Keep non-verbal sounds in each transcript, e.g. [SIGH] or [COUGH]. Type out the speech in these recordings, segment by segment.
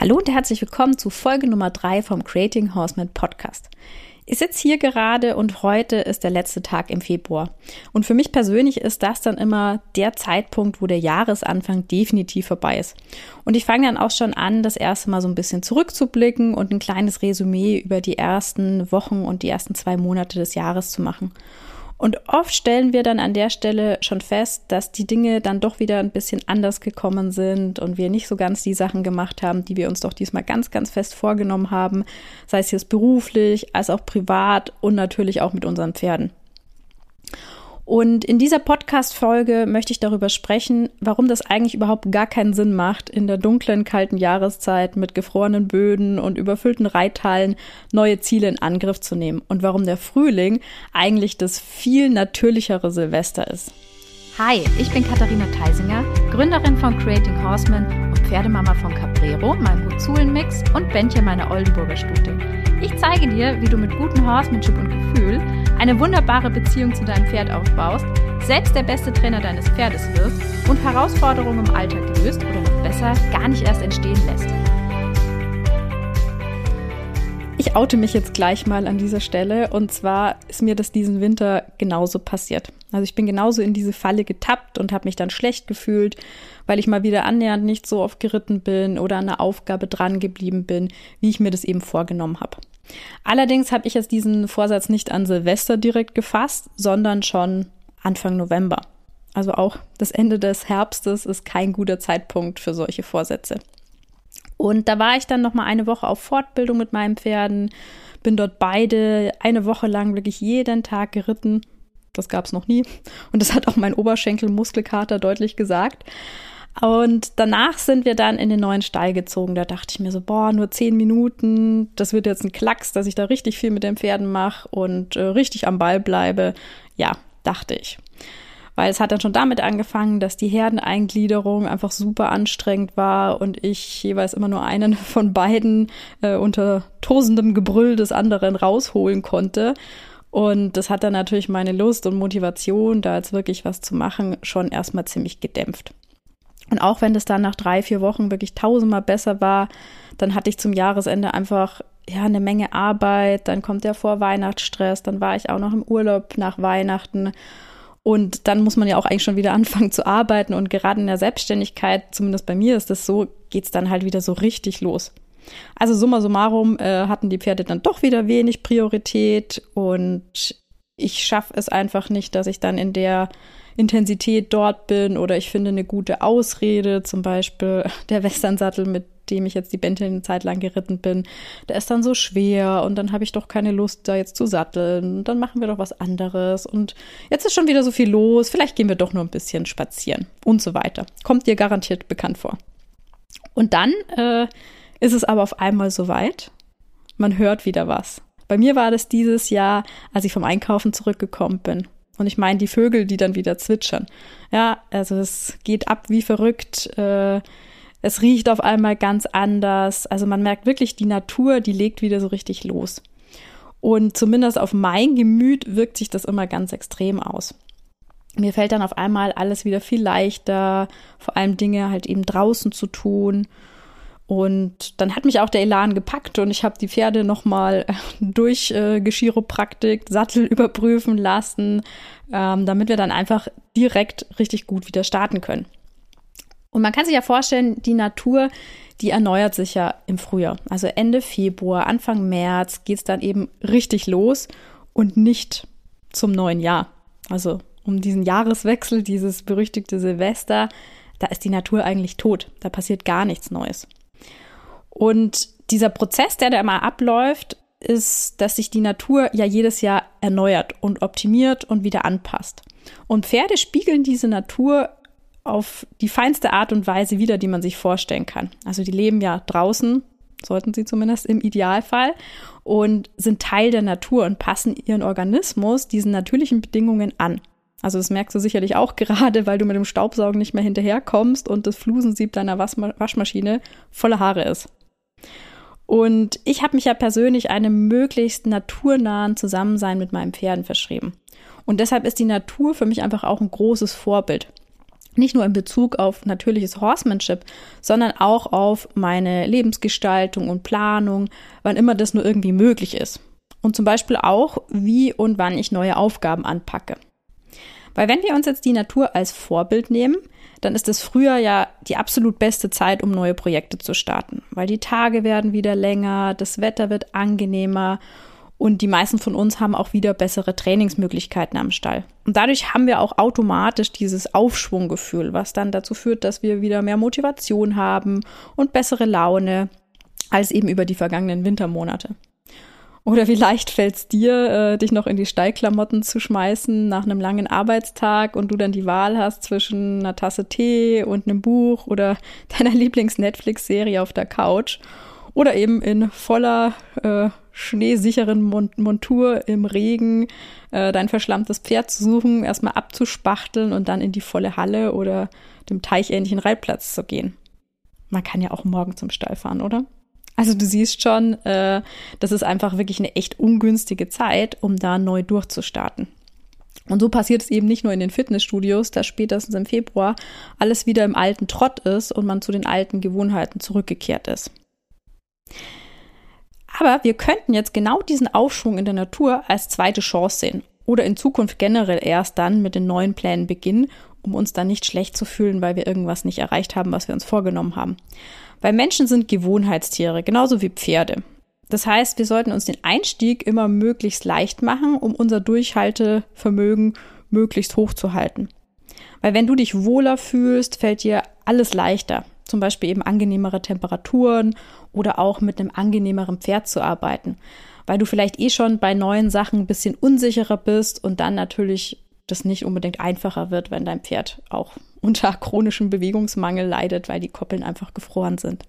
Hallo und herzlich willkommen zu Folge Nummer 3 vom Creating Horseman Podcast. Ich sitze hier gerade und heute ist der letzte Tag im Februar. Und für mich persönlich ist das dann immer der Zeitpunkt, wo der Jahresanfang definitiv vorbei ist. Und ich fange dann auch schon an, das erste Mal so ein bisschen zurückzublicken und ein kleines Resümee über die ersten Wochen und die ersten zwei Monate des Jahres zu machen. Und oft stellen wir dann an der Stelle schon fest, dass die Dinge dann doch wieder ein bisschen anders gekommen sind und wir nicht so ganz die Sachen gemacht haben, die wir uns doch diesmal ganz, ganz fest vorgenommen haben, sei es jetzt beruflich, als auch privat und natürlich auch mit unseren Pferden. Und in dieser Podcast-Folge möchte ich darüber sprechen, warum das eigentlich überhaupt gar keinen Sinn macht, in der dunklen, kalten Jahreszeit mit gefrorenen Böden und überfüllten Reithallen neue Ziele in Angriff zu nehmen und warum der Frühling eigentlich das viel natürlichere Silvester ist. Hi, ich bin Katharina Theisinger, Gründerin von Creating Horseman und Pferdemama von Caprero, meinem Huzulen-Mix und Bändchen meiner Oldenburger Stute. Ich zeige dir, wie du mit gutem Horsemanship und Gefühl eine wunderbare Beziehung zu deinem Pferd aufbaust, selbst der beste Trainer deines Pferdes wirst und Herausforderungen im Alltag löst oder noch besser gar nicht erst entstehen lässt. Ich oute mich jetzt gleich mal an dieser Stelle und zwar ist mir das diesen Winter genauso passiert. Also ich bin genauso in diese Falle getappt und habe mich dann schlecht gefühlt, weil ich mal wieder annähernd nicht so oft geritten bin oder an einer Aufgabe dran geblieben bin, wie ich mir das eben vorgenommen habe. Allerdings habe ich jetzt diesen Vorsatz nicht an Silvester direkt gefasst, sondern schon Anfang November. Also auch das Ende des Herbstes ist kein guter Zeitpunkt für solche Vorsätze. Und da war ich dann noch mal eine Woche auf Fortbildung mit meinen Pferden, bin dort beide eine Woche lang wirklich jeden Tag geritten. Das gab es noch nie. Und das hat auch mein Oberschenkelmuskelkater deutlich gesagt. Und danach sind wir dann in den neuen Stall gezogen. Da dachte ich mir so, boah, nur zehn Minuten, das wird jetzt ein Klacks, dass ich da richtig viel mit den Pferden mache und äh, richtig am Ball bleibe. Ja, dachte ich. Weil es hat dann schon damit angefangen, dass die Herdeneingliederung einfach super anstrengend war und ich jeweils immer nur einen [LAUGHS] von beiden äh, unter tosendem Gebrüll des anderen rausholen konnte. Und das hat dann natürlich meine Lust und Motivation, da jetzt wirklich was zu machen, schon erstmal ziemlich gedämpft. Und auch wenn das dann nach drei, vier Wochen wirklich tausendmal besser war, dann hatte ich zum Jahresende einfach ja eine Menge Arbeit, dann kommt der Vorweihnachtsstress, dann war ich auch noch im Urlaub nach Weihnachten und dann muss man ja auch eigentlich schon wieder [LAUGHS] anfangen zu arbeiten und gerade in der Selbstständigkeit, zumindest bei mir ist das so, geht's dann halt wieder so richtig los. Also summa summarum äh, hatten die Pferde dann doch wieder wenig Priorität und ich schaffe es einfach nicht, dass ich dann in der Intensität dort bin oder ich finde eine gute Ausrede, zum Beispiel [LAUGHS] der Westernsattel, mit dem ich jetzt die Bente eine Zeit lang geritten bin, der ist dann so schwer und dann habe ich doch keine Lust, da jetzt zu satteln. Dann machen wir doch was anderes und jetzt ist schon wieder so viel los, vielleicht gehen wir doch nur ein bisschen spazieren und so weiter. Kommt dir garantiert bekannt vor. Und dann äh, ist es aber auf einmal soweit, man hört wieder was. Bei mir war das dieses Jahr, als ich vom Einkaufen zurückgekommen bin. Und ich meine die Vögel, die dann wieder zwitschern. Ja, also es geht ab wie verrückt. Äh, es riecht auf einmal ganz anders. Also man merkt wirklich, die Natur, die legt wieder so richtig los. Und zumindest auf mein Gemüt wirkt sich das immer ganz extrem aus. Mir fällt dann auf einmal alles wieder viel leichter, vor allem Dinge halt eben draußen zu tun und dann hat mich auch der Elan gepackt und ich habe die Pferde nochmal äh, durch äh, Geschiropraktik, Sattel überprüfen lassen, ähm, damit wir dann einfach direkt richtig gut wieder starten können. Und man kann sich ja vorstellen, die Natur, die erneuert sich ja im Frühjahr. Also Ende Februar, Anfang März geht es dann eben richtig los und nicht zum neuen Jahr. Also um diesen Jahreswechsel, dieses berüchtigte Silvester, da ist die Natur eigentlich tot. Da passiert gar nichts Neues. Und dieser Prozess, der da immer abläuft, ist, dass sich die Natur ja jedes Jahr erneuert und optimiert und wieder anpasst. Und Pferde spiegeln diese Natur auf die feinste Art und Weise wieder, die man sich vorstellen kann. Also die leben ja draußen, sollten sie zumindest im Idealfall, und sind Teil der Natur und passen ihren Organismus diesen natürlichen Bedingungen an. Also das merkst du sicherlich auch [LAUGHS] gerade, weil du mit dem Staubsaugen nicht mehr hinterherkommst und das Flusensieb deiner Waschmaschine voller Haare ist. Und ich habe mich ja persönlich einem möglichst naturnahen Zusammensein mit meinen Pferden verschrieben. Und deshalb ist die Natur für mich einfach auch ein großes Vorbild. Nicht nur in Bezug auf natürliches Horsemanship, sondern auch auf meine Lebensgestaltung und Planung, wann immer das nur irgendwie möglich ist. Und zum Beispiel auch, wie und wann ich neue Aufgaben anpacke. Weil wenn wir uns jetzt die Natur als Vorbild nehmen, dann ist das Frühjahr ja die absolut beste Zeit, um neue Projekte zu starten. Weil die Tage werden wieder länger, das Wetter wird angenehmer und die meisten von uns haben auch wieder bessere Trainingsmöglichkeiten am Stall. Und dadurch haben wir auch automatisch dieses Aufschwunggefühl, was dann dazu führt, dass wir wieder mehr Motivation haben und bessere Laune als eben über die vergangenen Wintermonate. Oder wie leicht fällt es dir, äh, dich noch in die Stallklamotten zu schmeißen nach einem langen Arbeitstag und du dann die Wahl hast zwischen einer Tasse Tee und einem Buch oder [LAUGHS] deiner Lieblings-Netflix-Serie auf der Couch oder eben in voller äh, schneesicheren Montur im Regen äh, dein verschlammtes Pferd zu suchen, erstmal abzuspachteln und dann in die volle Halle oder dem teicháhnlichen Reitplatz zu gehen. Man kann ja auch morgen zum Stall fahren, oder? Also du siehst schon, äh, das ist einfach wirklich eine echt ungünstige Zeit, um da neu durchzustarten. Und so passiert es eben nicht nur in den Fitnessstudios, dass spätestens im Februar alles wieder im alten Trott ist und man zu den alten Gewohnheiten zurückgekehrt ist. Aber wir könnten jetzt genau diesen Aufschwung in der Natur als zweite Chance sehen oder in Zukunft generell erst dann mit den neuen Plänen beginnen, um uns dann nicht schlecht zu fühlen, weil wir irgendwas nicht erreicht haben, was wir uns vorgenommen haben. Weil Menschen sind Gewohnheitstiere, genauso wie Pferde. Das heißt, wir sollten uns den Einstieg immer möglichst leicht machen, um unser Durchhaltevermögen möglichst hoch zu halten. Weil wenn du dich wohler fühlst, fällt dir alles leichter zum Beispiel eben angenehmere Temperaturen oder auch mit einem angenehmeren Pferd zu arbeiten, weil du vielleicht eh schon bei neuen Sachen ein bisschen unsicherer bist und dann natürlich das nicht unbedingt einfacher wird, wenn dein Pferd auch unter [LAUGHS] chronischem Bewegungsmangel leidet, weil die Koppeln einfach gefroren sind.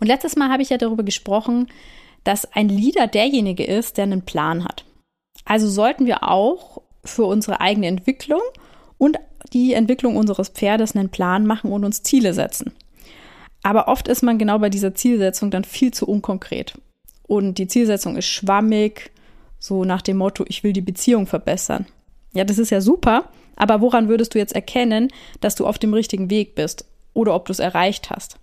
Und letztes Mal habe ich ja darüber gesprochen, dass ein Leader derjenige ist, der einen Plan hat. Also sollten wir auch für unsere eigene Entwicklung und die Entwicklung unseres Pferdes einen Plan machen und uns Ziele setzen. Aber oft ist man genau bei dieser Zielsetzung dann viel zu unkonkret. Und die Zielsetzung ist schwammig, so nach dem Motto, ich will die Beziehung verbessern. Ja, das ist ja super, aber woran würdest du jetzt erkennen, dass du auf dem richtigen Weg bist oder ob du es erreicht hast?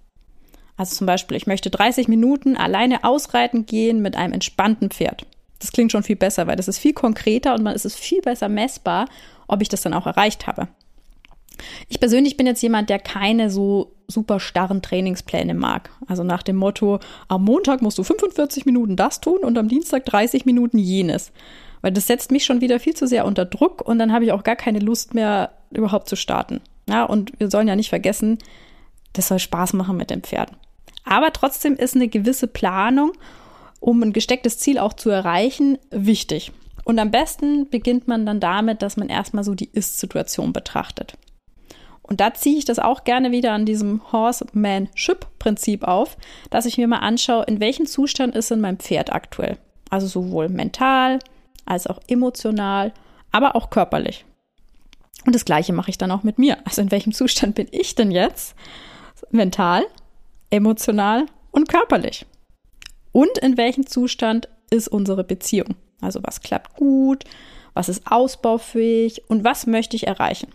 Also zum Beispiel, ich möchte 30 Minuten alleine ausreiten gehen mit einem entspannten Pferd. Das klingt schon viel besser, weil das ist viel konkreter und man ist es viel besser messbar, ob ich das dann auch erreicht habe. Ich persönlich bin jetzt jemand, der keine so super starren Trainingspläne mag. Also nach dem Motto, am Montag musst du 45 Minuten das tun und am Dienstag 30 Minuten jenes. Weil das setzt mich schon wieder viel zu sehr unter Druck und dann habe ich auch gar keine Lust mehr, überhaupt zu starten. Ja, und wir sollen ja nicht vergessen, das soll Spaß machen mit den Pferden. Aber trotzdem ist eine gewisse Planung, um ein gestecktes Ziel auch zu erreichen, wichtig. Und am besten beginnt man dann damit, dass man erstmal so die Ist-Situation betrachtet. Und da ziehe ich das auch gerne wieder an diesem Horsemanship-Prinzip auf, dass ich mir mal anschaue, in welchem Zustand ist denn mein Pferd aktuell. Also sowohl mental als auch emotional, aber auch körperlich. Und das Gleiche mache ich dann auch mit mir. Also in welchem Zustand bin ich denn jetzt? Mental, emotional und körperlich. Und in welchem Zustand ist unsere Beziehung? Also was klappt gut, was ist ausbaufähig und was möchte ich erreichen?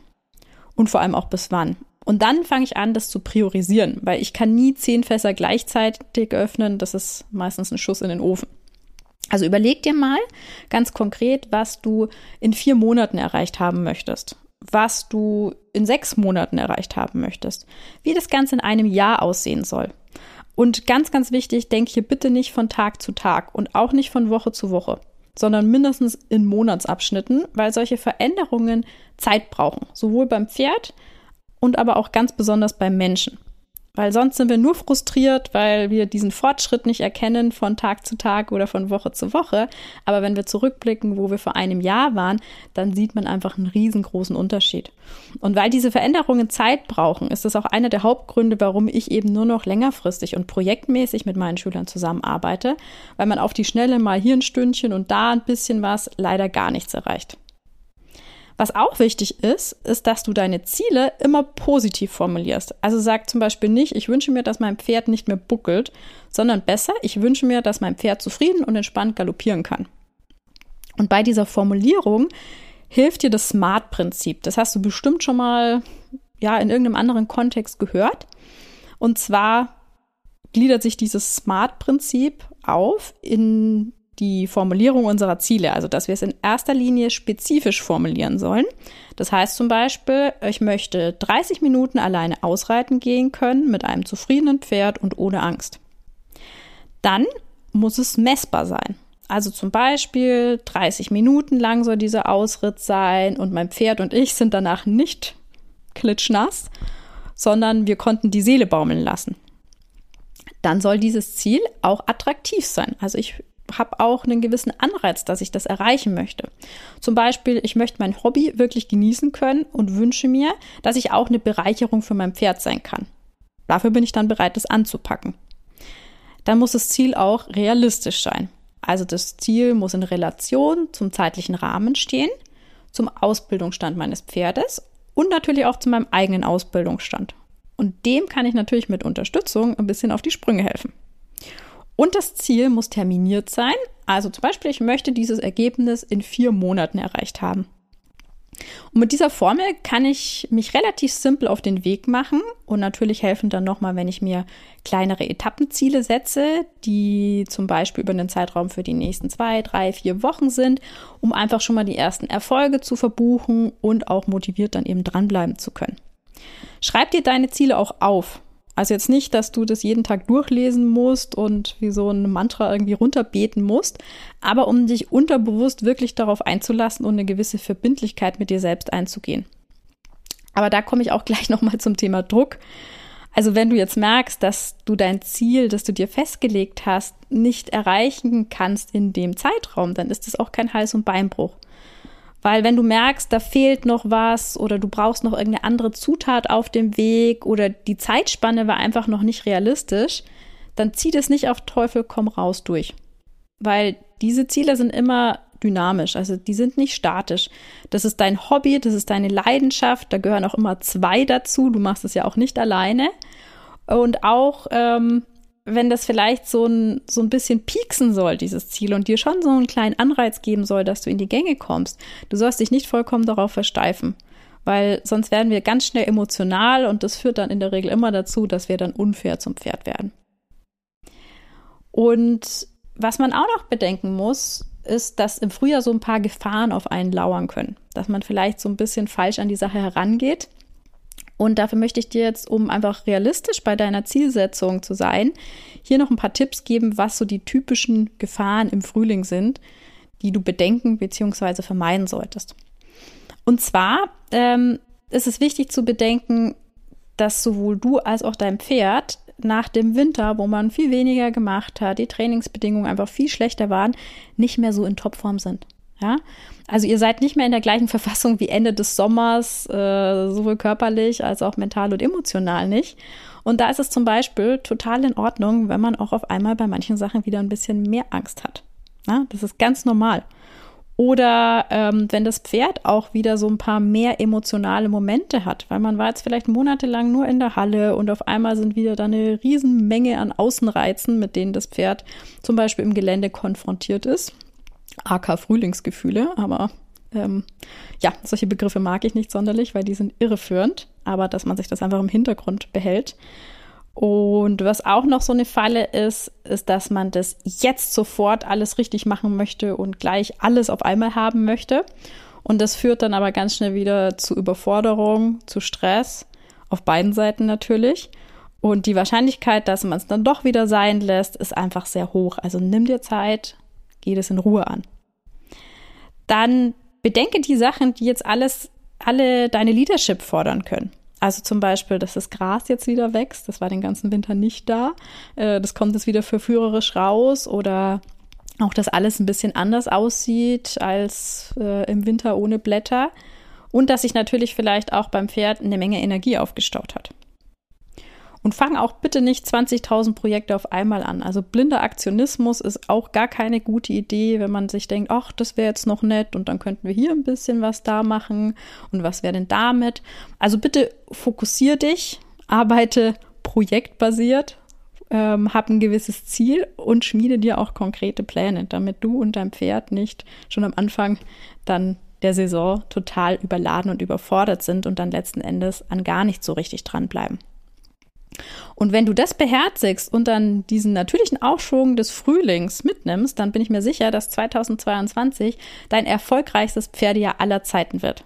Und vor allem auch bis wann. Und dann fange ich an, das zu priorisieren, weil ich kann nie zehn Fässer gleichzeitig öffnen. Das ist meistens ein Schuss in den Ofen. Also überleg dir mal ganz konkret, was du in vier Monaten erreicht haben möchtest, was du in sechs Monaten erreicht haben möchtest, wie das Ganze in einem Jahr aussehen soll. Und ganz, ganz wichtig, denk hier bitte nicht von Tag zu Tag und auch nicht von Woche zu Woche sondern mindestens in Monatsabschnitten, weil solche Veränderungen Zeit brauchen, sowohl beim Pferd und aber auch ganz besonders beim Menschen. Weil sonst sind wir nur frustriert, weil wir diesen Fortschritt nicht erkennen von Tag zu Tag oder von Woche zu Woche. Aber wenn wir zurückblicken, wo wir vor einem Jahr waren, dann sieht man einfach einen riesengroßen Unterschied. Und weil diese Veränderungen Zeit brauchen, ist das auch einer der Hauptgründe, warum ich eben nur noch längerfristig und projektmäßig mit meinen Schülern zusammenarbeite, weil man auf die Schnelle mal hier ein Stündchen und da ein bisschen was leider gar nichts erreicht. Was auch wichtig ist, ist, dass du deine Ziele immer positiv formulierst. Also sag zum Beispiel nicht, ich wünsche mir, dass mein Pferd nicht mehr buckelt, sondern besser, ich wünsche mir, dass mein Pferd zufrieden und entspannt galoppieren kann. Und bei dieser Formulierung hilft dir das SMART-Prinzip. Das hast du bestimmt schon mal ja in irgendeinem anderen Kontext gehört. Und zwar gliedert sich dieses SMART-Prinzip auf in die Formulierung unserer Ziele, also dass wir es in erster Linie spezifisch formulieren sollen. Das heißt zum Beispiel, ich möchte 30 Minuten alleine ausreiten gehen können mit einem zufriedenen Pferd und ohne Angst. Dann muss es messbar sein. Also zum Beispiel 30 Minuten lang soll dieser Ausritt sein und mein Pferd und ich sind danach nicht klitschnass, sondern wir konnten die Seele baumeln lassen. Dann soll dieses Ziel auch attraktiv sein. Also ich habe auch einen gewissen Anreiz, dass ich das erreichen möchte. Zum Beispiel, ich möchte mein Hobby wirklich genießen können und wünsche mir, dass ich auch eine Bereicherung für mein Pferd sein kann. Dafür bin ich dann bereit, das anzupacken. Dann muss das Ziel auch realistisch sein. Also das Ziel muss in Relation zum zeitlichen Rahmen stehen, zum Ausbildungsstand meines Pferdes und natürlich auch zu meinem eigenen Ausbildungsstand. Und dem kann ich natürlich mit Unterstützung ein bisschen auf die Sprünge helfen. Und das Ziel muss terminiert sein. Also zum Beispiel, ich möchte dieses Ergebnis in vier Monaten erreicht haben. Und mit dieser Formel kann ich mich relativ simpel auf den Weg machen und natürlich helfen dann nochmal, wenn ich mir kleinere Etappenziele setze, die zum Beispiel über einen Zeitraum für die nächsten zwei, drei, vier Wochen sind, um einfach schon mal die ersten Erfolge zu verbuchen und auch motiviert dann eben dranbleiben zu können. Schreib dir deine Ziele auch auf. Also jetzt nicht, dass du das jeden Tag durchlesen musst und wie so ein Mantra irgendwie runterbeten musst, aber um dich unterbewusst wirklich darauf einzulassen und eine gewisse Verbindlichkeit mit dir selbst einzugehen. Aber da komme ich auch gleich [LAUGHS] nochmal zum Thema Druck. Also wenn du jetzt merkst, dass du dein Ziel, das du dir festgelegt hast, nicht erreichen kannst in dem Zeitraum, dann ist das auch kein Hals- und Beinbruch. Weil wenn du merkst, da fehlt noch was oder du brauchst noch irgendeine andere Zutat auf dem Weg oder die Zeitspanne war einfach noch nicht realistisch, dann zieh das nicht auf Teufel komm raus durch. Weil diese Ziele sind immer dynamisch, also die sind nicht statisch. Das ist dein Hobby, das ist deine Leidenschaft, da gehören auch immer zwei dazu, du machst es ja auch nicht alleine. Und auch ähm, wenn das vielleicht so ein, so ein bisschen pieksen soll, dieses Ziel, und dir schon so einen kleinen Anreiz geben soll, dass du in die Gänge kommst, du sollst dich nicht vollkommen darauf versteifen. Weil sonst werden wir ganz schnell emotional und das führt dann in der Regel immer dazu, dass wir dann unfair zum Pferd werden. Und was man auch noch bedenken muss, ist, dass im Frühjahr so ein paar Gefahren auf einen lauern können. Dass man vielleicht so ein bisschen falsch an die Sache herangeht und dafür möchte ich dir jetzt, um einfach realistisch bei deiner Zielsetzung zu sein, hier noch ein paar Tipps geben, was so die typischen Gefahren im Frühling sind, die du bedenken bzw. vermeiden solltest. Und zwar ähm, ist es wichtig zu bedenken, dass sowohl du als auch dein Pferd nach dem Winter, wo man viel weniger gemacht hat, die Trainingsbedingungen einfach viel schlechter waren, nicht mehr so in Topform sind. Ja, also ihr seid nicht mehr in der gleichen Verfassung wie Ende des Sommers, äh, sowohl körperlich als auch mental und emotional nicht. Und da ist es zum Beispiel total in Ordnung, wenn man auch auf einmal bei manchen Sachen wieder ein bisschen mehr Angst hat. Ja, das ist ganz normal. Oder ähm, wenn das Pferd auch wieder so ein paar mehr emotionale Momente hat, weil man war jetzt vielleicht monatelang nur in der Halle und auf einmal sind wieder da eine Riesenmenge an Außenreizen, mit denen das Pferd zum Beispiel im Gelände konfrontiert ist. AK Frühlingsgefühle, aber ähm, ja, solche Begriffe mag ich nicht sonderlich, weil die sind irreführend, aber dass man sich das einfach im Hintergrund behält. Und was auch noch so eine Falle ist, ist, dass man das jetzt sofort alles richtig machen möchte und gleich alles auf einmal haben möchte. Und das führt dann aber ganz schnell wieder zu Überforderung, zu Stress, auf beiden Seiten natürlich. Und die Wahrscheinlichkeit, dass man es dann doch wieder sein lässt, ist einfach sehr hoch. Also nimm dir Zeit, geh das in Ruhe an. Dann bedenke die Sachen, die jetzt alles, alle deine Leadership fordern können. Also zum Beispiel, dass das Gras jetzt wieder wächst, das war den ganzen Winter nicht da. Äh, das kommt jetzt wieder verführerisch raus oder auch, dass alles ein bisschen anders aussieht als äh, im Winter ohne Blätter. Und dass sich natürlich vielleicht auch beim Pferd eine Menge Energie aufgestaut hat. Und fang auch bitte nicht 20.000 Projekte auf einmal an. Also blinder Aktionismus ist auch gar keine gute Idee, wenn man sich denkt, ach, das wäre jetzt noch nett und dann könnten wir hier ein bisschen was da machen und was wäre denn damit? Also bitte fokussier dich, arbeite projektbasiert, ähm, hab ein gewisses Ziel und schmiede dir auch konkrete Pläne, damit du und dein Pferd nicht schon am Anfang dann der Saison total überladen und überfordert sind und dann letzten Endes an gar nicht so richtig dranbleiben. Und wenn du das beherzigst und dann diesen natürlichen Aufschwung des Frühlings mitnimmst, dann bin ich mir sicher, dass 2022 dein erfolgreichstes Pferdejahr aller Zeiten wird.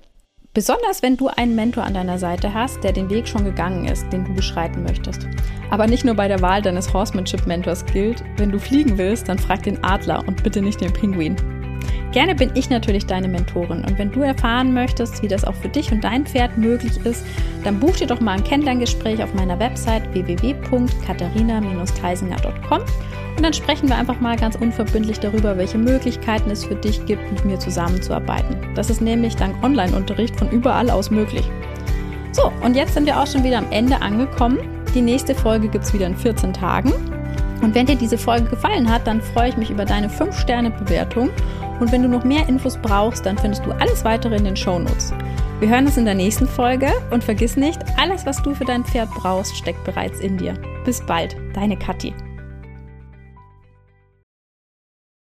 Besonders wenn du einen Mentor an deiner Seite hast, der den Weg schon gegangen ist, den du beschreiten möchtest. Aber nicht nur bei der Wahl deines Horsemanship-Mentors gilt, wenn du fliegen willst, dann frag den Adler und bitte nicht den Pinguin. Gerne bin ich natürlich deine Mentorin und wenn du erfahren möchtest, wie das auch für dich und dein Pferd möglich ist, dann buch dir doch mal ein Kennenlerngespräch auf meiner Website www.katharina-teisinger.com und dann sprechen wir einfach mal ganz unverbindlich darüber, welche Möglichkeiten es für dich gibt, mit mir zusammenzuarbeiten. Das ist nämlich dank Online-Unterricht von überall aus möglich. So, und jetzt sind wir auch schon wieder am Ende angekommen. Die nächste Folge gibt es wieder in 14 Tagen. Und wenn dir diese Folge gefallen hat, dann freue ich mich über deine 5-Sterne-Bewertung. Und wenn du noch mehr Infos brauchst, dann findest du alles weitere in den Shownotes. Wir hören uns in der nächsten Folge und vergiss nicht, alles, was du für dein Pferd brauchst, steckt bereits in dir. Bis bald, deine Kathi.